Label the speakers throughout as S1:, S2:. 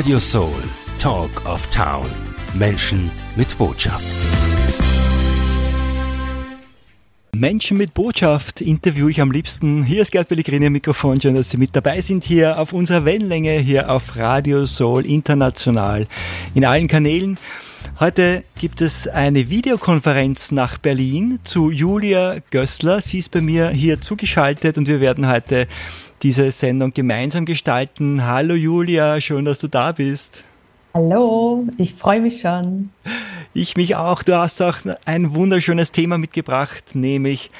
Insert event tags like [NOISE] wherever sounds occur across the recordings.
S1: Radio Soul, Talk of Town. Menschen mit Botschaft.
S2: Menschen mit Botschaft interviewe ich am liebsten. Hier ist Gerd Pellegrini am Mikrofon. Schön, dass Sie mit dabei sind hier auf unserer Wellenlänge, hier auf Radio Soul International in allen Kanälen. Heute gibt es eine Videokonferenz nach Berlin zu Julia Gößler. Sie ist bei mir hier zugeschaltet und wir werden heute diese Sendung gemeinsam gestalten. Hallo Julia, schön, dass du da bist.
S3: Hallo, ich freue mich schon.
S2: Ich mich auch. Du hast auch ein wunderschönes Thema mitgebracht, nämlich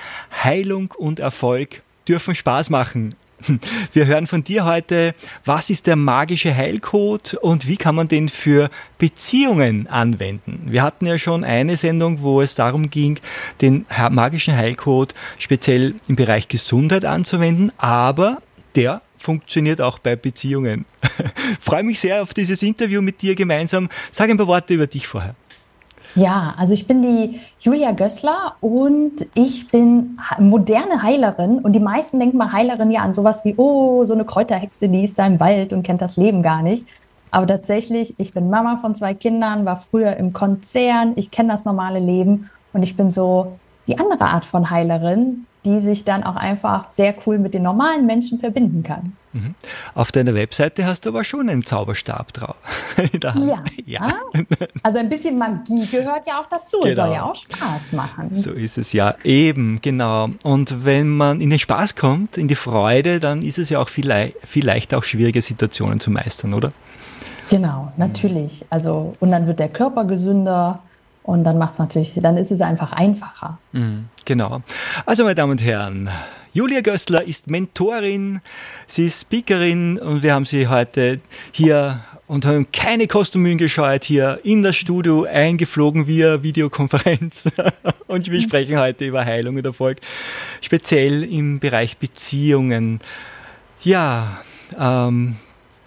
S2: Heilung und Erfolg dürfen Spaß machen. [LAUGHS] Wir hören von dir heute, was ist der magische Heilcode und wie kann man den für Beziehungen anwenden? Wir hatten ja schon eine Sendung, wo es darum ging, den magischen Heilcode speziell im Bereich Gesundheit anzuwenden, aber der funktioniert auch bei Beziehungen. [LAUGHS] Freue mich sehr auf dieses Interview mit dir gemeinsam. Sag ein paar Worte über dich vorher.
S3: Ja, also ich bin die Julia Gößler und ich bin moderne Heilerin und die meisten denken mal Heilerin ja an sowas wie, oh, so eine Kräuterhexe, die ist da im Wald und kennt das Leben gar nicht. Aber tatsächlich, ich bin Mama von zwei Kindern, war früher im Konzern, ich kenne das normale Leben und ich bin so die andere Art von Heilerin, die sich dann auch einfach sehr cool mit den normalen Menschen verbinden kann.
S2: Mhm. Auf deiner Webseite hast du aber schon einen Zauberstab drauf. [LAUGHS]
S3: ja. ja. Also ein bisschen Magie gehört ja auch dazu. Genau. Soll ja auch Spaß machen.
S2: So ist es ja. Eben, genau. Und wenn man in den Spaß kommt, in die Freude, dann ist es ja auch viel, viel leichter, auch schwierige Situationen zu meistern, oder?
S3: Genau, natürlich. Also, und dann wird der Körper gesünder und dann macht natürlich, dann ist es einfach einfacher.
S2: Mhm, genau. Also, meine Damen und Herren, Julia Gößler ist Mentorin, sie ist Speakerin und wir haben sie heute hier und haben keine Kostenmühen gescheut hier in das Studio eingeflogen via Videokonferenz. [LAUGHS] und wir sprechen heute über Heilung und Erfolg, speziell im Bereich Beziehungen. Ja, ähm,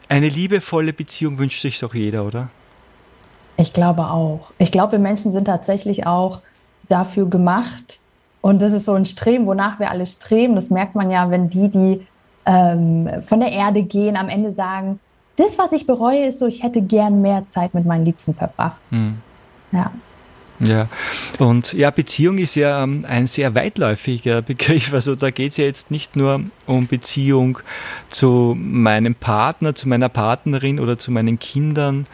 S2: eine liebevolle Beziehung wünscht sich doch jeder, oder?
S3: Ich glaube auch. Ich glaube, wir Menschen sind tatsächlich auch dafür gemacht. Und das ist so ein Streben, wonach wir alle streben. Das merkt man ja, wenn die, die ähm, von der Erde gehen, am Ende sagen, das, was ich bereue, ist so, ich hätte gern mehr Zeit mit meinen Liebsten verbracht. Hm.
S2: Ja. Ja, und ja, Beziehung ist ja ähm, ein sehr weitläufiger Begriff. Also da geht es ja jetzt nicht nur um Beziehung zu meinem Partner, zu meiner Partnerin oder zu meinen Kindern,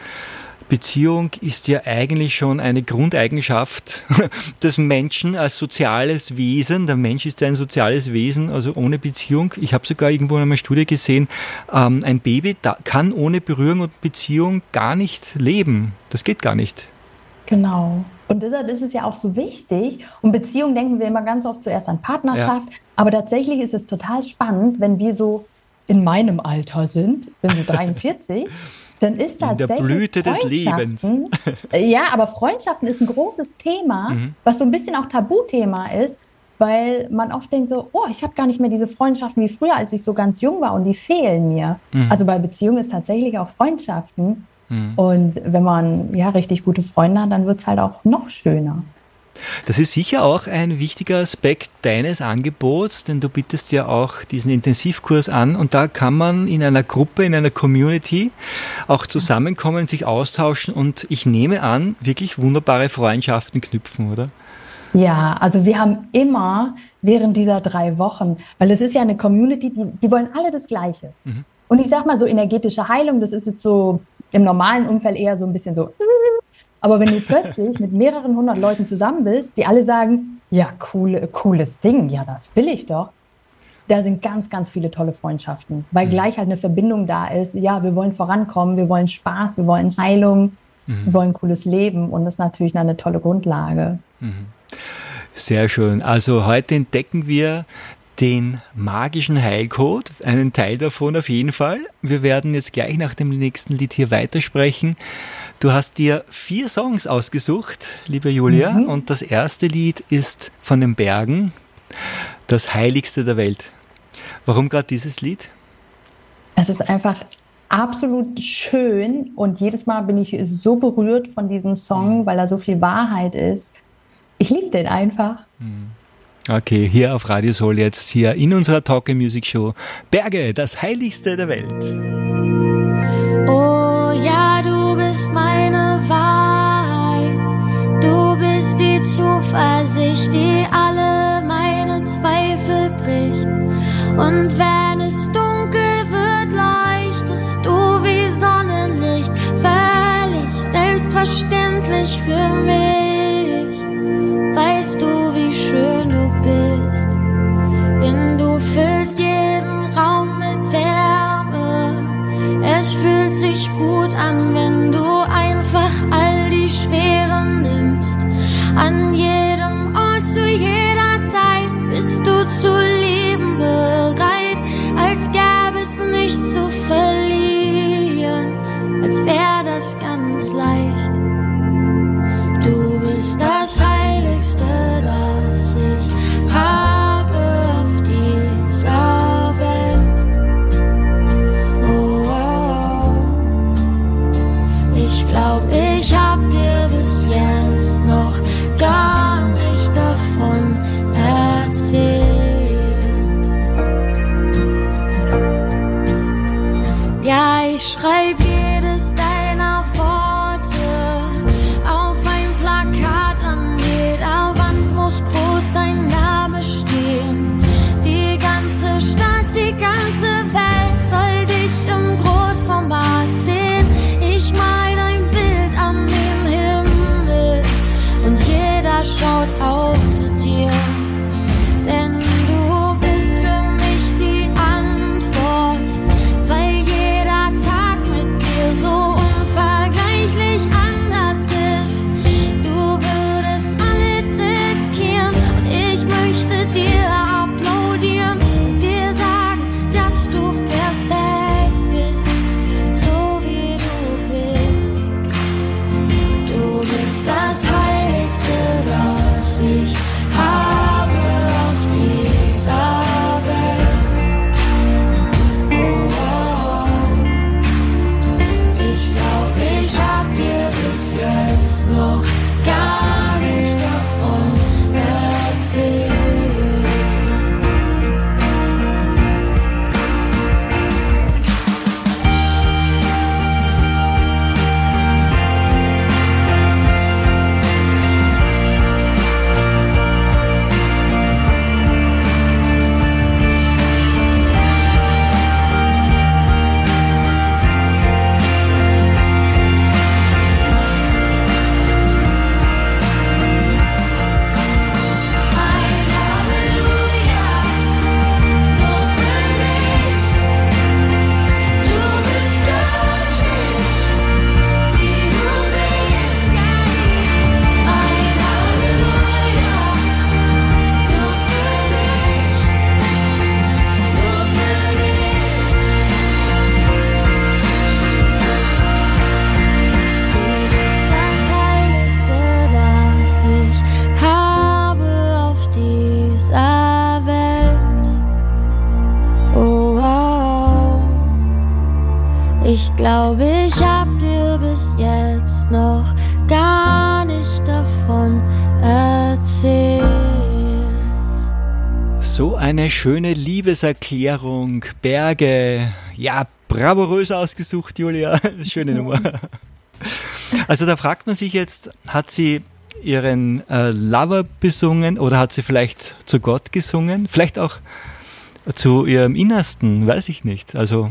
S2: Beziehung ist ja eigentlich schon eine Grundeigenschaft [LAUGHS] des Menschen als soziales Wesen. Der Mensch ist ja ein soziales Wesen, also ohne Beziehung. Ich habe sogar irgendwo in einer Studie gesehen, ähm, ein Baby kann ohne Berührung und Beziehung gar nicht leben. Das geht gar nicht.
S3: Genau. Und deshalb ist es ja auch so wichtig. Und Beziehung denken wir immer ganz oft zuerst an Partnerschaft. Ja. Aber tatsächlich ist es total spannend, wenn wir so in meinem Alter sind, bin so [LAUGHS] 43, dann ist tatsächlich
S2: in der Blüte des Lebens.
S3: ja, aber Freundschaften ist ein großes Thema, mhm. was so ein bisschen auch Tabuthema ist, weil man oft denkt so, oh, ich habe gar nicht mehr diese Freundschaften wie früher, als ich so ganz jung war und die fehlen mir. Mhm. Also bei Beziehungen ist tatsächlich auch Freundschaften. Mhm. Und wenn man ja richtig gute Freunde hat, dann wird es halt auch noch schöner.
S2: Das ist sicher auch ein wichtiger Aspekt deines Angebots, denn du bietest ja auch diesen Intensivkurs an und da kann man in einer Gruppe, in einer Community auch zusammenkommen, sich austauschen und ich nehme an, wirklich wunderbare Freundschaften knüpfen, oder?
S3: Ja, also wir haben immer während dieser drei Wochen, weil es ist ja eine Community, die, die wollen alle das Gleiche. Mhm. Und ich sag mal so energetische Heilung, das ist jetzt so im normalen Umfeld eher so ein bisschen so aber wenn du plötzlich mit mehreren hundert Leuten zusammen bist, die alle sagen, ja, cool, cooles Ding, ja, das will ich doch, da sind ganz, ganz viele tolle Freundschaften, weil mhm. gleich halt eine Verbindung da ist. Ja, wir wollen vorankommen, wir wollen Spaß, wir wollen Heilung, mhm. wir wollen cooles Leben und das ist natürlich eine tolle Grundlage. Mhm.
S2: Sehr schön. Also heute entdecken wir den magischen Heilcode, einen Teil davon auf jeden Fall. Wir werden jetzt gleich nach dem nächsten Lied hier weitersprechen. Du hast dir vier Songs ausgesucht, liebe Julia, mhm. und das erste Lied ist von den Bergen, das heiligste der Welt. Warum gerade dieses Lied?
S3: Es ist einfach absolut schön und jedes Mal bin ich so berührt von diesem Song, mhm. weil da so viel Wahrheit ist. Ich liebe den einfach. Mhm.
S2: Okay, hier auf Radio Soul jetzt hier in unserer Talk Music Show Berge, das heiligste der Welt.
S4: Bist meine Wahrheit. Du bist die Zuversicht, die alle meine Zweifel bricht. Und wenn es dunkel wird, leuchtest du wie Sonnenlicht. Völlig selbstverständlich für mich. Weißt du, wie schön du bist, denn du füllst jeden Raum mit Wärme. Es fühlt sich gut an, wenn Schweren nimmst. An jedem Ort, zu jeder Zeit bist du zu lieben bereit, als gäbe es nichts zu verlieren, als wäre
S2: schöne Liebeserklärung. Berge. Ja, bravourös ausgesucht, Julia. [LAUGHS] Schöne Nummer. Also da fragt man sich jetzt, hat sie ihren äh, Lover besungen oder hat sie vielleicht zu Gott gesungen? Vielleicht auch zu ihrem Innersten, weiß ich nicht. Also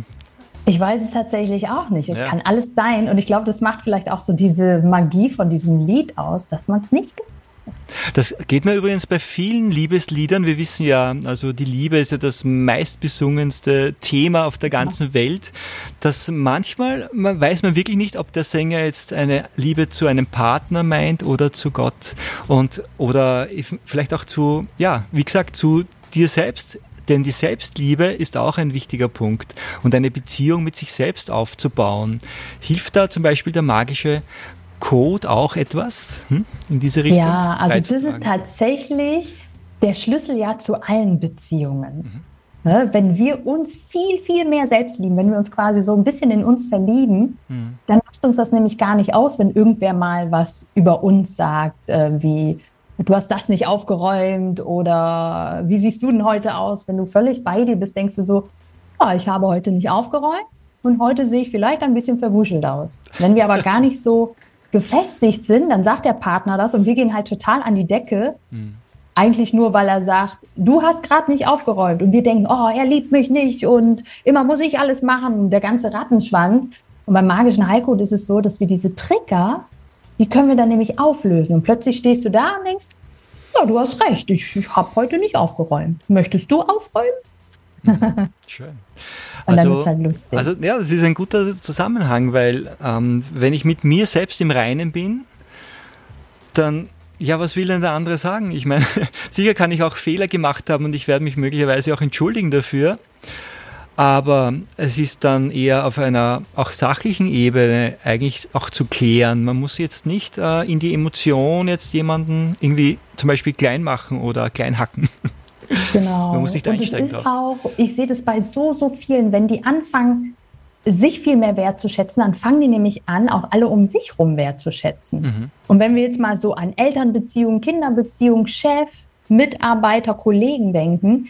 S3: Ich weiß es tatsächlich auch nicht. Es
S2: Ja.
S3: kann alles sein. Und ich glaube, das macht vielleicht auch so diese Magie von diesem Lied aus, dass man es nicht
S2: Das geht mir übrigens bei vielen Liebesliedern. Wir wissen ja, also die Liebe ist ja das meistbesungenste Thema auf der ganzen Welt, dass manchmal man weiß man wirklich nicht, ob der Sänger jetzt eine Liebe zu einem Partner meint oder zu Gott und oder vielleicht auch zu, ja, wie gesagt, zu dir selbst. Denn die Selbstliebe ist auch ein wichtiger Punkt und eine Beziehung mit sich selbst aufzubauen. Hilft da zum Beispiel der magische Code auch etwas hm, in diese Richtung?
S3: Ja, also das ist tatsächlich der Schlüssel ja zu allen Beziehungen.
S2: Mhm.
S3: Ne, Wenn wir uns viel, viel mehr selbst lieben, wenn wir uns quasi so ein bisschen in uns verlieben,
S2: Mhm.
S3: dann macht uns das nämlich gar nicht aus, wenn irgendwer mal was über uns sagt, äh, wie du hast das nicht aufgeräumt oder wie siehst du denn heute aus? Wenn du völlig bei dir bist, denkst du so, oh, ich habe heute nicht aufgeräumt, und heute sehe ich vielleicht ein bisschen verwuschelt aus. Wenn wir aber gar nicht so [LAUGHS] gefestigt sind, dann sagt der Partner das und wir gehen halt total an die Decke. Mhm. Eigentlich nur, weil er sagt, du hast gerade nicht aufgeräumt. Und wir denken, oh, er liebt mich nicht und immer muss ich alles machen, der ganze Rattenschwanz. Und beim magischen Heilcode ist es so, dass wir diese Trigger, die können wir dann nämlich auflösen. Und plötzlich stehst du da und denkst, ja, du hast recht, ich, ich habe heute nicht aufgeräumt. Möchtest du aufräumen? [LAUGHS]
S2: Schön. Also, halt also ja, das ist ein guter Zusammenhang, weil ähm, wenn ich mit mir selbst im Reinen bin, dann ja, was will denn der andere sagen? Ich meine, [LAUGHS] sicher kann ich auch Fehler gemacht haben und ich werde mich möglicherweise auch entschuldigen dafür. Aber es ist dann eher auf einer auch sachlichen Ebene eigentlich auch zu klären. Man muss jetzt nicht äh, in die Emotion jetzt jemanden irgendwie zum Beispiel klein machen oder klein hacken. [LAUGHS] [LAUGHS]
S3: Genau. Man muss nicht und es ist auch, ich sehe das bei so, so vielen, wenn die anfangen, sich viel mehr wertzuschätzen, dann fangen die nämlich an, auch alle um sich herum wertzuschätzen. Mhm. Und wenn wir jetzt mal so an Elternbeziehungen, Kinderbeziehungen, Chef, Mitarbeiter, Kollegen denken,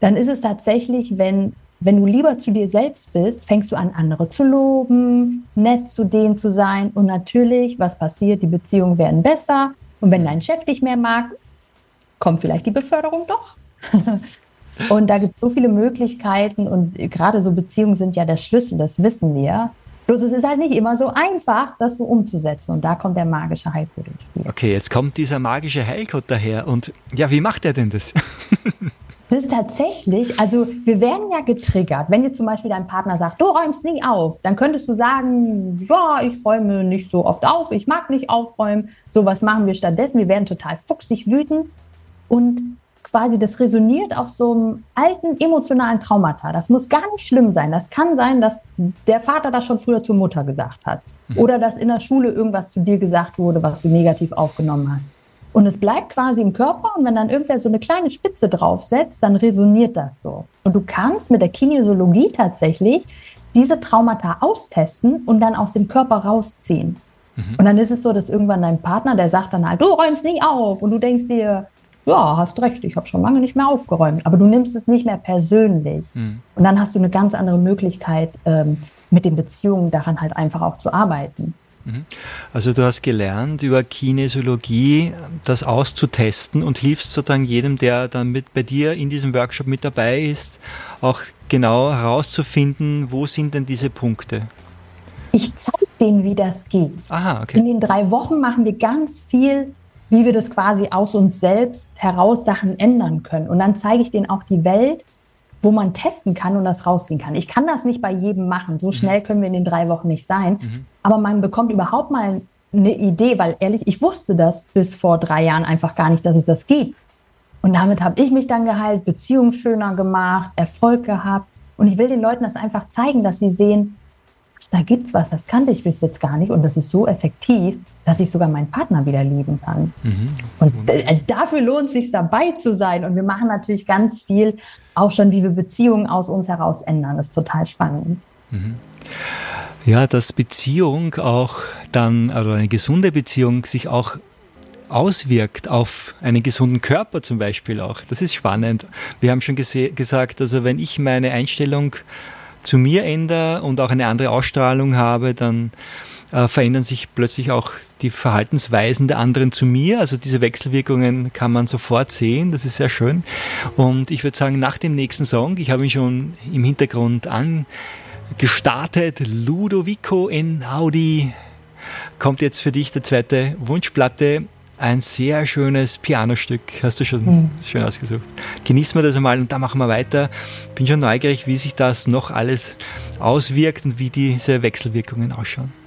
S3: dann ist es tatsächlich, wenn, wenn du lieber zu dir selbst bist, fängst du an, andere zu loben, nett zu denen zu sein. Und natürlich, was passiert? Die Beziehungen werden besser. Und wenn dein Chef dich mehr mag, kommt vielleicht die Beförderung doch. [LAUGHS] und da gibt es so viele Möglichkeiten und gerade so Beziehungen sind ja der Schlüssel, das wissen wir. Bloß es ist halt nicht immer so einfach, das so umzusetzen. Und da kommt der magische Heilcode ins Spiel.
S2: Okay, jetzt kommt dieser magische Heilcode daher. Und ja, wie macht er denn das? [LAUGHS]
S3: Das ist tatsächlich, also wir werden ja getriggert. Wenn dir zum Beispiel dein Partner sagt, du räumst nie auf, dann könntest du sagen, ja, ich räume nicht so oft auf, ich mag nicht aufräumen. So was machen wir stattdessen. Wir werden total fuchsig wütend. Und quasi, das resoniert auf so einem alten emotionalen Traumata. Das muss gar nicht schlimm sein. Das kann sein, dass der Vater das schon früher zur Mutter gesagt hat. Mhm. Oder dass in der Schule irgendwas zu dir gesagt wurde, was du negativ aufgenommen hast. Und es bleibt quasi im Körper und wenn dann irgendwer so eine kleine Spitze draufsetzt, dann resoniert das so. Und du kannst mit der Kinesiologie tatsächlich diese Traumata austesten und dann aus dem Körper rausziehen. Mhm. Und dann ist es so, dass irgendwann dein Partner, der sagt dann halt, du räumst nie auf. Und du denkst dir, ja, hast recht, ich habe schon lange nicht mehr aufgeräumt. Aber du nimmst es nicht mehr persönlich. Mhm. Und dann hast du eine ganz andere Möglichkeit, ähm, mit den Beziehungen daran halt einfach auch zu arbeiten.
S2: Mhm. Also du hast gelernt über Kinesiologie das auszutesten und hilfst sozusagen jedem, der dann mit bei dir in diesem Workshop mit dabei ist, auch genau herauszufinden, wo sind denn diese Punkte.
S3: Ich zeige denen, wie das geht. Aha, okay. In den drei Wochen machen wir ganz viel wie wir das quasi aus uns selbst heraus Sachen ändern können. Und dann zeige ich denen auch die Welt, wo man testen kann und das rausziehen kann. Ich kann das nicht bei jedem machen. So mhm. schnell können wir in den drei Wochen nicht sein. Mhm. Aber man bekommt überhaupt mal eine Idee, weil ehrlich, ich wusste das bis vor drei Jahren einfach gar nicht, dass es das gibt. Und damit habe ich mich dann geheilt, Beziehungen schöner gemacht, Erfolg gehabt. Und ich will den Leuten das einfach zeigen, dass sie sehen, da gibt's was, das kannte ich bis jetzt gar nicht und das ist so effektiv, dass ich sogar meinen Partner wieder lieben kann. Mhm. Und äh, dafür lohnt es sich dabei zu sein. Und wir machen natürlich ganz viel, auch schon, wie wir Beziehungen aus uns heraus ändern. Das ist total spannend. Mhm.
S2: Ja, dass Beziehung auch dann, oder eine gesunde Beziehung sich auch auswirkt auf einen gesunden Körper zum Beispiel auch. Das ist spannend. Wir haben schon gesagt, also wenn ich meine Einstellung zu mir ändere und auch eine andere Ausstrahlung habe, dann äh, verändern sich plötzlich auch die Verhaltensweisen der anderen zu mir. Also diese Wechselwirkungen kann man sofort sehen. Das ist sehr schön. Und ich würde sagen, nach dem nächsten Song, ich habe ihn schon im Hintergrund angestartet, Ludovico in Audi, kommt jetzt für dich der zweite Wunschplatte ein sehr schönes Pianostück. Hast du schon mhm. schön ausgesucht. Genießen wir das einmal und dann machen wir weiter. Bin schon neugierig, wie sich das noch alles auswirkt und wie diese Wechselwirkungen ausschauen.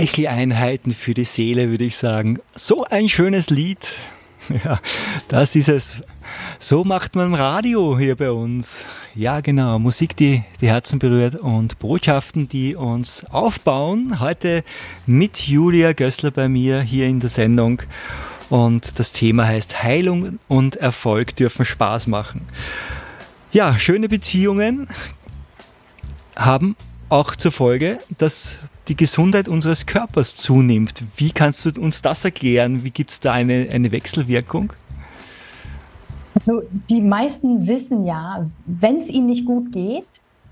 S2: Streicheleinheiten für die Seele, würde ich sagen. So ein schönes Lied. [LAUGHS] Ja, das ist es. So macht man Radio hier bei uns. Ja, genau. Musik, die die Herzen berührt und Botschaften, die uns aufbauen. Heute mit Julia Gößler bei mir hier in der Sendung. Und das Thema heißt Heilung und Erfolg dürfen Spaß machen. Ja, schöne Beziehungen haben auch zur Folge, dass die Gesundheit unseres Körpers zunimmt. Wie kannst du uns das erklären? Wie gibt es da eine, eine Wechselwirkung?
S3: Also die meisten wissen ja, wenn es ihnen nicht gut geht,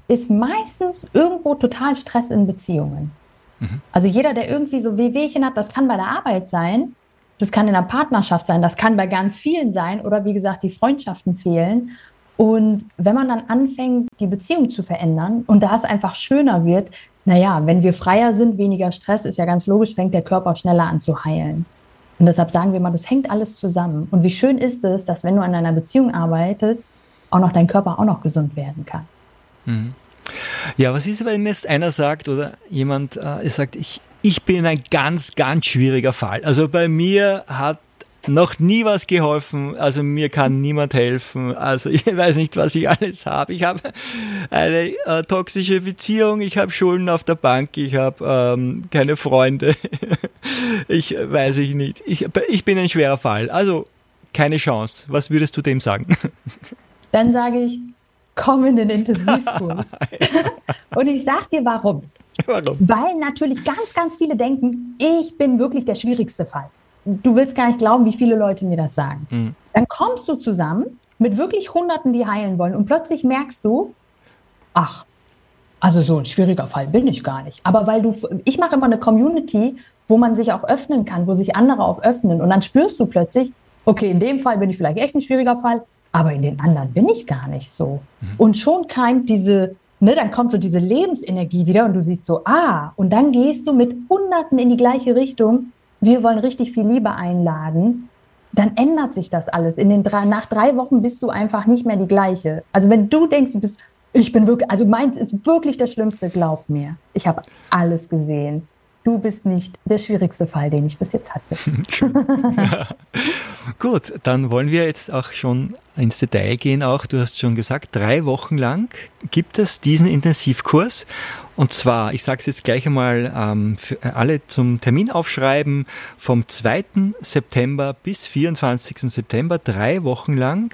S3: ist meistens irgendwo total Stress in Beziehungen. Mhm. Also jeder, der irgendwie so Wehwehchen hat, das kann bei der Arbeit sein, das kann in der Partnerschaft sein, das kann bei ganz vielen sein oder wie gesagt, die Freundschaften fehlen. Und wenn man dann anfängt, die Beziehung zu verändern und da es einfach schöner wird, naja, wenn wir freier sind, weniger Stress, ist ja ganz logisch, fängt der Körper schneller an zu heilen. Und deshalb sagen wir mal, das hängt alles zusammen. Und wie schön ist es, dass wenn du an einer Beziehung arbeitest, auch noch dein Körper auch noch gesund werden kann.
S2: Mhm. Ja, was ist, wenn jetzt einer sagt oder jemand äh, sagt, ich, ich bin ein ganz, ganz schwieriger Fall. Also bei mir hat noch nie was geholfen. Also mir kann niemand helfen. Also [LAUGHS] ich weiß nicht, was ich alles habe. Ich habe eine äh, toxische Beziehung, ich habe Schulden auf der Bank, ich habe ähm, keine Freunde. [LAUGHS] ich weiß ich nicht. Ich, ich bin ein schwerer Fall. Also keine Chance. Was würdest du dem sagen? [LAUGHS]
S3: Dann sage ich, komm in den Intensivkurs. Und ich sag dir warum. Warum? Weil natürlich ganz, ganz viele denken, ich bin wirklich der schwierigste Fall du willst gar nicht glauben, wie viele Leute mir das sagen. Mhm. Dann kommst du zusammen mit wirklich Hunderten, die heilen wollen und plötzlich merkst du, ach, also so ein schwieriger Fall bin ich gar nicht. Aber weil du, ich mache immer eine Community, wo man sich auch öffnen kann, wo sich andere auch öffnen und dann spürst du plötzlich, okay, in dem Fall bin ich vielleicht echt ein schwieriger Fall, aber in den anderen bin ich gar nicht so. Mhm. Und schon keimt diese, ne, dann kommt so diese Lebensenergie wieder und du siehst so, ah, und dann gehst du mit Hunderten in die gleiche Richtung wir wollen richtig viel Liebe einladen, dann ändert sich das alles. In den drei, nach drei Wochen bist du einfach nicht mehr die gleiche. Also wenn du denkst, du bist, ich bin wirklich, also meins ist wirklich das Schlimmste, glaub mir. Ich habe alles gesehen. Du bist nicht der schwierigste Fall, den ich bis jetzt hatte. [LAUGHS]
S2: ja. [LAUGHS] Gut, dann wollen wir jetzt auch schon ins Detail gehen. Auch du hast schon gesagt, drei Wochen lang gibt es diesen Intensivkurs und zwar, ich sage es jetzt gleich einmal ähm, für alle zum Termin aufschreiben, vom 2. September bis 24. September, drei Wochen lang.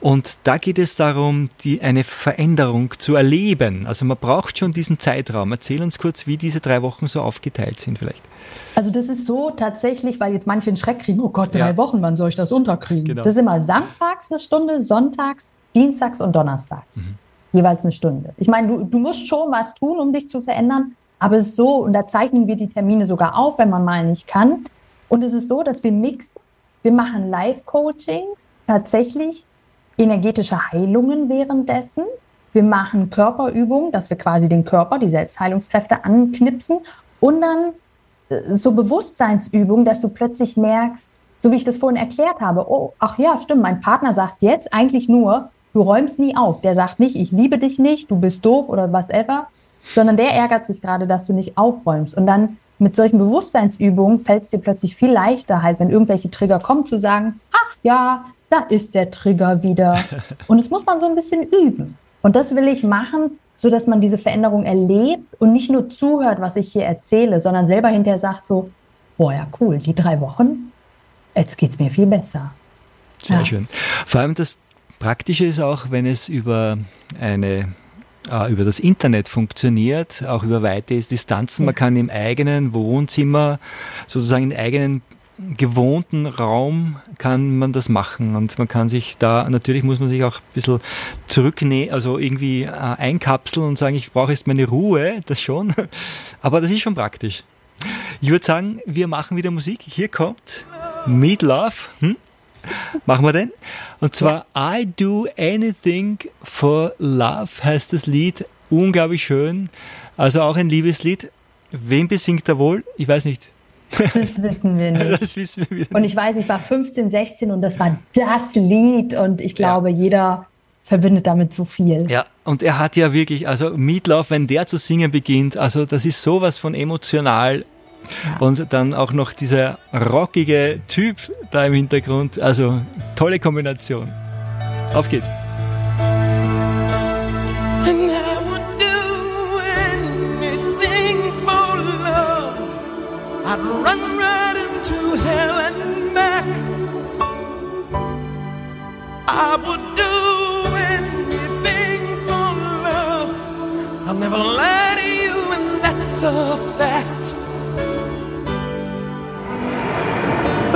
S2: Und da geht es darum, die, eine Veränderung zu erleben. Also man braucht schon diesen Zeitraum. Erzähl uns kurz, wie diese drei Wochen so aufgeteilt sind vielleicht.
S3: Also das ist so tatsächlich, weil jetzt manche einen Schreck kriegen, oh Gott, drei ja. Wochen, wann soll ich das unterkriegen? Genau. Das ist immer samstags eine Stunde, sonntags, dienstags und donnerstags. Mhm jeweils eine Stunde. Ich meine, du, du musst schon was tun, um dich zu verändern, aber es ist so, und da zeichnen wir die Termine sogar auf, wenn man mal nicht kann. Und es ist so, dass wir mixen. Wir machen Live-Coachings, tatsächlich energetische Heilungen währenddessen. Wir machen Körperübungen, dass wir quasi den Körper, die Selbstheilungskräfte anknipsen. Und dann äh, so Bewusstseinsübungen, dass du plötzlich merkst, so wie ich das vorhin erklärt habe, oh, ach ja, stimmt, mein Partner sagt jetzt eigentlich nur, Du räumst nie auf. Der sagt nicht, ich liebe dich nicht, du bist doof oder was ever, sondern der ärgert sich gerade, dass du nicht aufräumst. Und dann mit solchen Bewusstseinsübungen fällt es dir plötzlich viel leichter, halt, wenn irgendwelche Trigger kommen, zu sagen, ach ja, da ist der Trigger wieder. [LAUGHS] Und das muss man so ein bisschen üben. Und das will ich machen, so dass man diese Veränderung erlebt und nicht nur zuhört, was ich hier erzähle, sondern selber hinterher sagt so, boah, ja, cool, die drei Wochen, jetzt geht es mir viel besser.
S2: Sehr ja. schön. Vor allem das Praktische ist auch, wenn es über eine äh, über das Internet funktioniert, auch über weite Distanzen. Man kann im eigenen Wohnzimmer, sozusagen im eigenen gewohnten Raum kann man das machen und man kann sich da, natürlich muss man sich auch ein bisschen zurücknehmen, also irgendwie äh, einkapseln und sagen, ich brauche jetzt meine Ruhe, das schon, [LAUGHS] aber das ist schon praktisch. Ich würde sagen, wir machen wieder Musik. Hier kommt Meet Love. Hm? Machen wir den? Und zwar ja. I Do Anything for Love heißt das Lied. Unglaublich schön. Also auch ein Liebeslied. Wem besingt er wohl? Ich weiß nicht. [LAUGHS]
S3: Das wissen wir nicht. Das wissen wir nicht. Und ich weiß, ich war 15, 16 und das war das Lied und ich glaube, ja. jeder verbindet damit so viel.
S2: Ja, und er hat ja wirklich, also Meatloaf, wenn der zu singen beginnt, also das ist sowas von emotional und dann auch noch dieser rockige Typ da im Hintergrund. Also tolle Kombination. Auf geht's.
S5: I would do anything for love. I'll never lie to you, and that's a fact.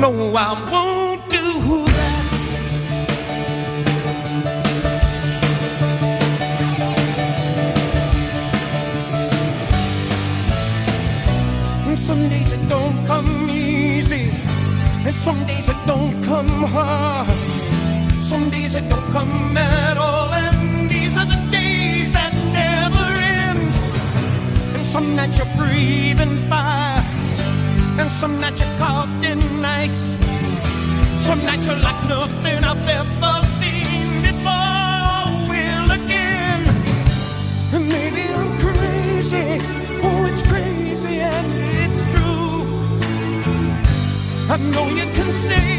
S5: No, I won't do that. And some days it don't come easy, and some days it don't come hard. Some days it don't come at all, and these are the days that never end. And some nights you're breathing fire and some nights you're cold and nice. Some nights you're like nothing I've ever seen before. Will again, and maybe I'm crazy. Oh, it's crazy and it's true. I know you can say.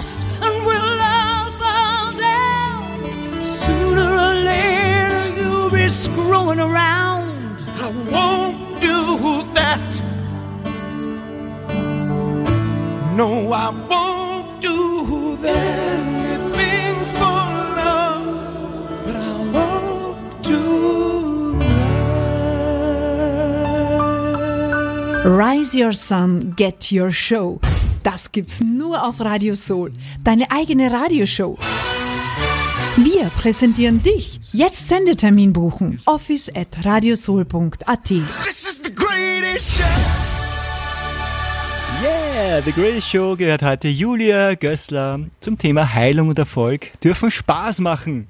S5: lost and
S6: we'll all fall down. Sooner or later, you'll be screwing around.
S5: I won't do that. No, I won't do that. Anything for love, but I won't do that.
S6: Rise your sun, get your show. Das gibt's nur auf Radio Soul. Deine eigene Radioshow. Wir präsentieren dich. Jetzt Sendetermin buchen. Office at radiosoul.at.
S5: This is the greatest show.
S2: Yeah, The Greatest Show gehört heute Julia Gößler zum Thema Heilung und Erfolg. Dürfen Spaß machen.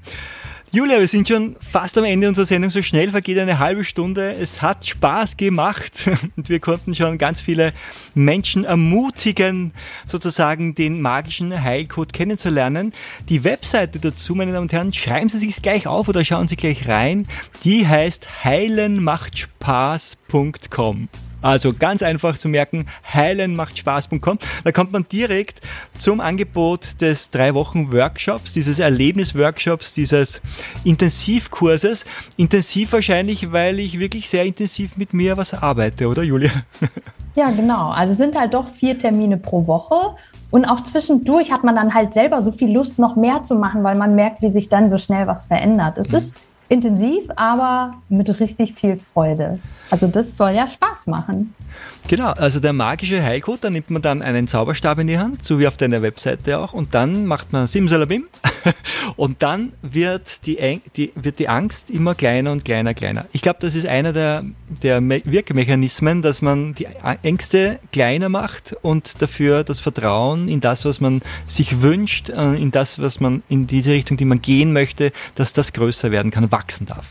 S2: Julia, wir sind schon fast am Ende unserer Sendung. So schnell vergeht eine halbe Stunde. Es hat Spaß gemacht [LAUGHS] und wir konnten schon ganz viele Menschen ermutigen, sozusagen den magischen Heilcode kennenzulernen. Die Webseite dazu, meine Damen und Herren, schreiben Sie sich gleich auf oder schauen Sie gleich rein. Die heißt heilenmachtspaß.com. Also ganz einfach zu merken, heilenmachtspaß.com. Da kommt man direkt zum Angebot des drei Wochen Workshops, dieses Erlebnisworkshops, dieses Intensivkurses. Intensiv wahrscheinlich, weil ich wirklich sehr intensiv mit mir was arbeite, oder Julia? [LAUGHS]
S3: Ja, genau. Also es sind halt doch vier Termine pro Woche. Und auch zwischendurch hat man dann halt selber so viel Lust, noch mehr zu machen, weil man merkt, wie sich dann so schnell was verändert. Es ist intensiv, aber mit richtig viel Freude. Also das soll ja Spaß machen.
S2: Genau, also der magische Heilcode, da nimmt man dann einen Zauberstab in die Hand, so wie auf deiner Webseite auch, und dann macht man Simsalabim [LAUGHS] und dann wird die, die, wird die Angst immer kleiner und kleiner, kleiner. Ich glaube, das ist einer der, der Me- Wirkmechanismen, dass man die Ängste kleiner macht und dafür das Vertrauen in das, was man sich wünscht, äh, in das, was man in diese Richtung, die man gehen möchte, dass das größer werden kann, wachsen darf.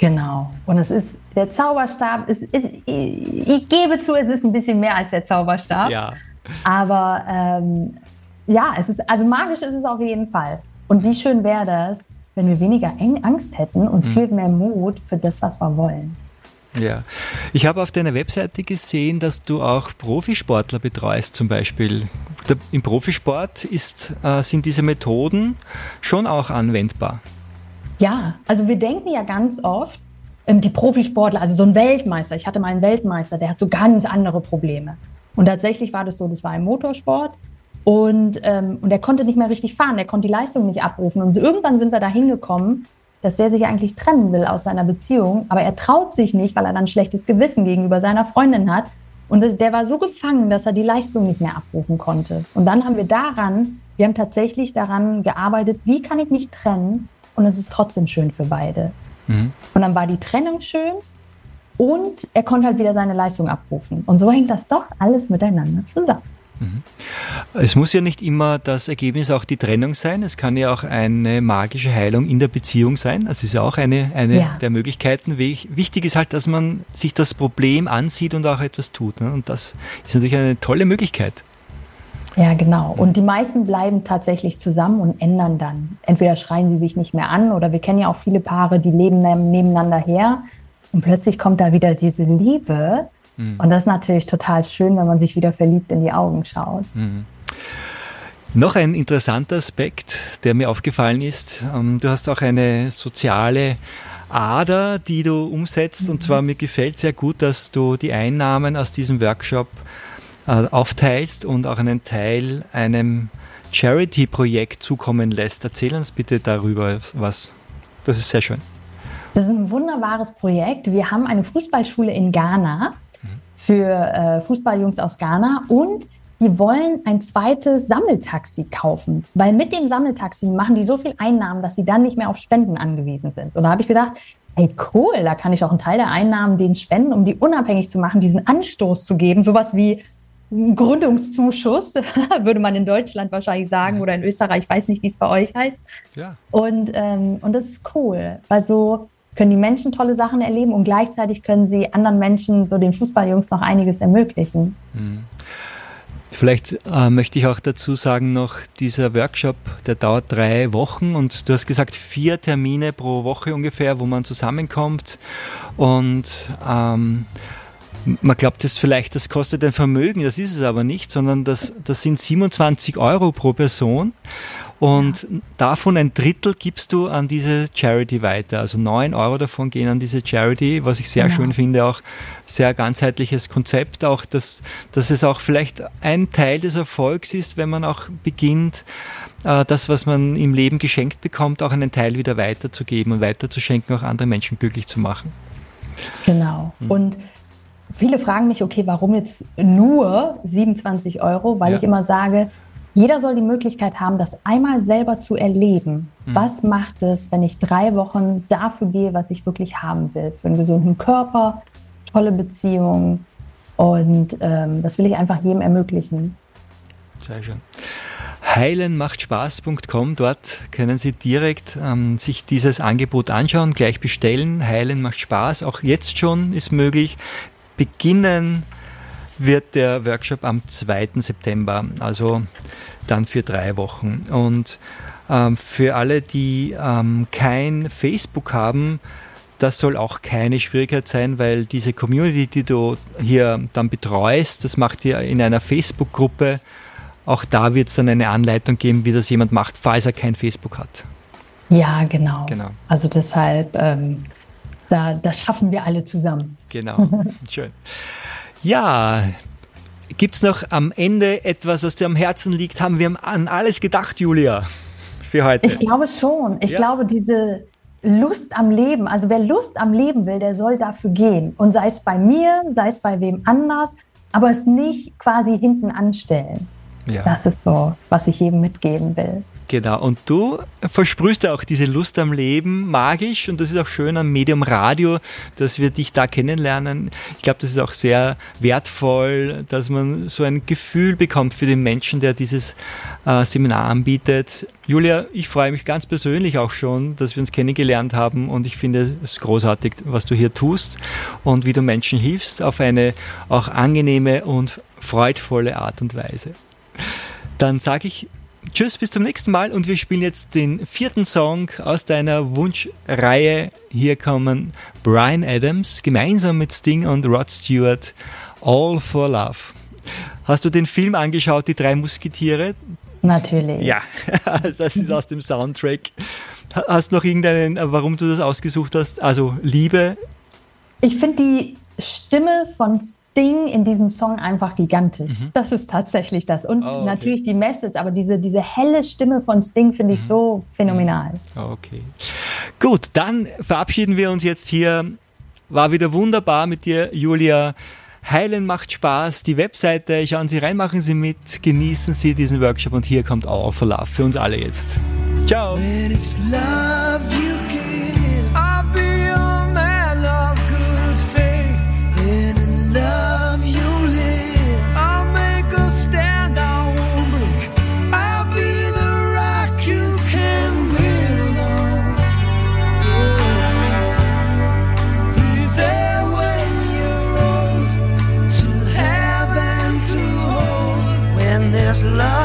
S3: Genau. Und es ist, der Zauberstab ist, ist ich, ich gebe zu, es ist ein bisschen mehr als der Zauberstab.
S2: Ja.
S3: Aber ähm, ja, es ist, also magisch ist es auf jeden Fall. Und wie schön wäre das, wenn wir weniger Angst hätten und viel mehr Mut für das, was wir wollen.
S2: Ja, ich habe auf deiner Webseite gesehen, dass du auch Profisportler betreust zum Beispiel. Im Profisport ist, äh, sind diese Methoden schon auch anwendbar.
S3: Ja, also wir denken ja ganz oft, ähm, die Profisportler, also so ein Weltmeister, ich hatte mal einen Weltmeister, der hat so ganz andere Probleme. Und tatsächlich war das so, das war im Motorsport und, ähm, und er konnte nicht mehr richtig fahren, er konnte die Leistung nicht abrufen. Und so irgendwann sind wir da hingekommen, dass er sich eigentlich trennen will aus seiner Beziehung, aber er traut sich nicht, weil er dann ein schlechtes Gewissen gegenüber seiner Freundin hat. Und der war so gefangen, dass er die Leistung nicht mehr abrufen konnte. Und dann haben wir daran, wir haben tatsächlich daran gearbeitet, wie kann ich mich trennen und es ist trotzdem schön für beide. Und dann war die Trennung schön und er konnte halt wieder seine Leistung abrufen. Und so hängt das doch alles miteinander zusammen.
S2: Es muss ja nicht immer das Ergebnis auch die Trennung sein. Es kann ja auch eine magische Heilung in der Beziehung sein. Das ist ja auch eine, eine
S3: Ja.
S2: der Möglichkeiten. Wich- Wichtig ist halt, dass man sich das Problem ansieht und auch etwas tut. Ne? Und das ist natürlich eine tolle Möglichkeit.
S3: Ja, genau. Und die meisten bleiben tatsächlich zusammen und ändern dann. Entweder schreien sie sich nicht mehr an oder wir kennen ja auch viele Paare, die leben neben- nebeneinander her und plötzlich kommt da wieder diese Liebe. Und das ist natürlich total schön, wenn man sich wieder verliebt in die Augen schaut.
S2: Noch ein interessanter Aspekt, der mir aufgefallen ist. ähm, Du hast auch eine soziale Ader, die du umsetzt. Und zwar mir gefällt sehr gut, dass du die Einnahmen aus diesem Workshop äh, aufteilst und auch einen Teil einem Charity-Projekt zukommen lässt. Erzähl uns bitte darüber was. Das ist sehr schön.
S3: Das ist ein wunderbares Projekt. Wir haben eine Fußballschule in Ghana für äh, Fußballjungs aus Ghana und die wollen ein zweites Sammeltaxi kaufen, weil mit dem Sammeltaxi machen die so viel Einnahmen, dass sie dann nicht mehr auf Spenden angewiesen sind. Und da habe ich gedacht, ey cool, da kann ich auch einen Teil der Einnahmen denen spenden, um die unabhängig zu machen, diesen Anstoß zu geben, sowas wie Gründungszuschuss, [LAUGHS] würde man in Deutschland wahrscheinlich sagen oder in Österreich, ich weiß nicht, wie es bei euch heißt.
S2: Ja.
S3: Und, ähm, und das ist cool, weil so können die Menschen tolle Sachen erleben und gleichzeitig können sie anderen Menschen, so den Fußballjungs, noch einiges ermöglichen.
S2: Vielleicht äh, möchte ich auch dazu sagen noch, dieser Workshop, der dauert drei Wochen und du hast gesagt vier Termine pro Woche ungefähr, wo man zusammenkommt und ähm, Man glaubt jetzt vielleicht, das kostet ein Vermögen, das ist es aber nicht, sondern das, das sind 27 Euro pro Person. Und davon ein Drittel gibst du an diese Charity weiter. Also 9 Euro davon gehen an diese Charity, was ich sehr
S3: Genau.
S2: schön finde, auch sehr ganzheitliches Konzept, auch dass, dass es auch vielleicht ein Teil des Erfolgs ist, wenn man auch beginnt, äh, das, was man im Leben geschenkt bekommt, auch einen Teil wieder weiterzugeben und weiterzuschenken, auch andere Menschen glücklich zu machen.
S3: Genau. Und viele fragen mich, okay, warum jetzt nur 27 Euro? Weil
S2: Ja.
S3: ich immer sage, jeder soll die Möglichkeit haben, das einmal selber zu erleben. Was macht es, wenn ich drei Wochen dafür gehe, was ich wirklich haben will? So einen gesunden Körper, tolle Beziehungen. Und ähm, das will ich einfach jedem ermöglichen.
S2: Sehr schön. Heilenmachtspaß.com, dort können Sie direkt ähm, sich dieses Angebot anschauen, gleich bestellen. Heilen macht Spaß, auch jetzt schon ist möglich. Beginnen wird der Workshop am 2. September, also dann für drei Wochen. Und ähm, für alle, die ähm, kein Facebook haben, das soll auch keine Schwierigkeit sein, weil diese Community, die du hier dann betreust, das macht ihr in einer Facebook-Gruppe. Auch da wird es dann eine Anleitung geben, wie das jemand macht, falls er kein Facebook hat.
S3: Ja, genau.
S2: Genau.
S3: Also deshalb, ähm, da, das schaffen wir alle zusammen.
S2: Genau, [LAUGHS] schön. Ja, gibt es noch am Ende etwas, was dir am Herzen liegt? Haben wir an alles gedacht, Julia, für heute?
S3: Ich glaube schon. Ich
S2: Ja.
S3: glaube, diese Lust am Leben, also wer Lust am Leben will, der soll dafür gehen. Und sei es bei mir, sei es bei wem anders, aber es nicht quasi hinten anstellen.
S2: ja.
S3: Das ist so, was ich jedem mitgeben will.
S2: Genau, und du versprühst ja auch diese Lust am Leben magisch und das ist auch schön am Medium Radio, dass wir dich da kennenlernen. Ich glaube, das ist auch sehr wertvoll, dass man so ein Gefühl bekommt für den Menschen, der dieses äh, Seminar anbietet. Julia, ich freue mich ganz persönlich auch schon, dass wir uns kennengelernt haben und ich finde es großartig, was du hier tust und wie du Menschen hilfst auf eine auch angenehme und freudvolle Art und Weise. Dann sage ich Tschüss, bis zum nächsten Mal und wir spielen jetzt den vierten Song aus deiner Wunschreihe. Hier kommen Brian Adams gemeinsam mit Sting und Rod Stewart, All for Love. Hast du den Film angeschaut, Die drei Musketiere?
S3: Natürlich.
S2: Ja, [LAUGHS] das ist aus dem Soundtrack. Hast du noch irgendeinen, warum du das ausgesucht hast? Also Liebe,
S3: Ich finde die Stimme von Sting in diesem Song einfach gigantisch. Das ist tatsächlich das. Und
S2: Mhm. Oh, okay.
S3: natürlich die Message, aber diese, diese helle Stimme von Sting finde
S2: Mhm.
S3: ich so phänomenal.
S2: Okay. Gut, dann verabschieden wir uns jetzt hier. War wieder wunderbar mit dir, Julia. Heilen macht Spaß. Die Webseite, schauen Sie rein, machen Sie mit, genießen Sie diesen Workshop und hier kommt All for Love für uns alle jetzt. Ciao.
S5: love.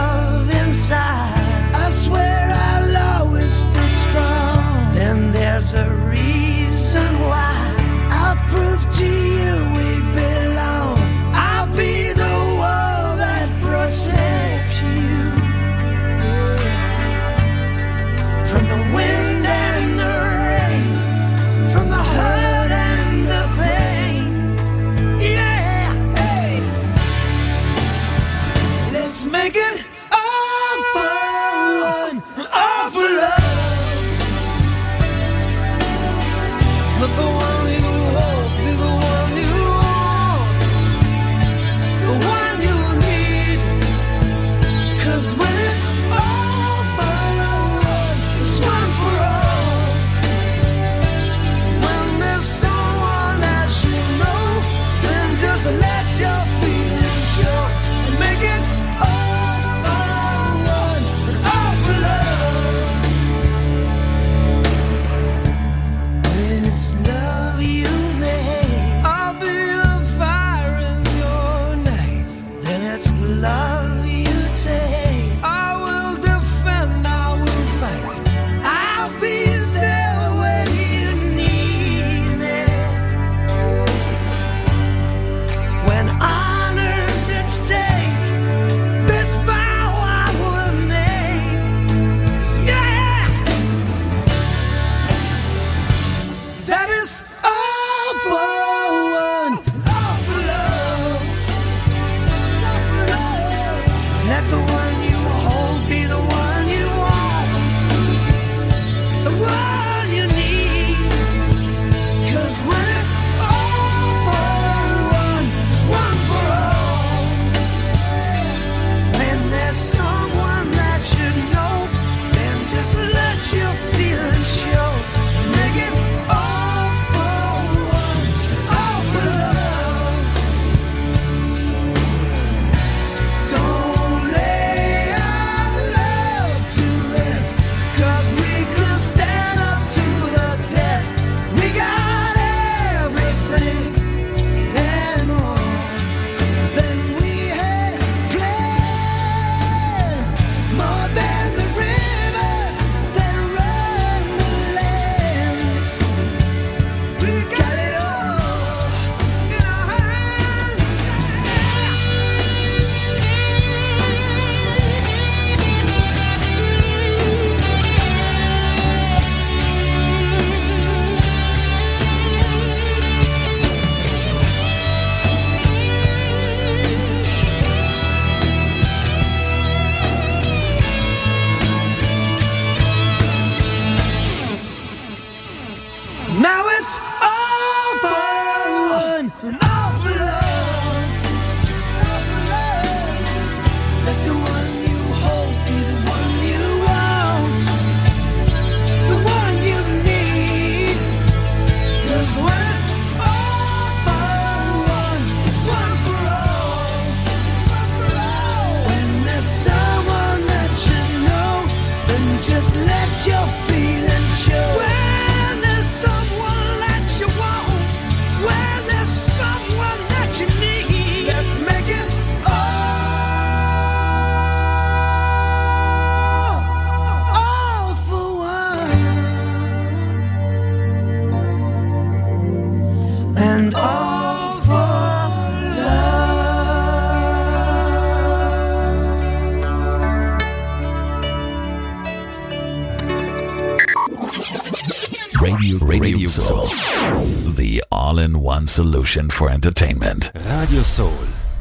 S7: Revolution for Entertainment.
S1: Radio Soul,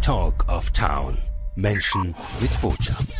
S1: Talk of Town. Menschen mit Botschaft.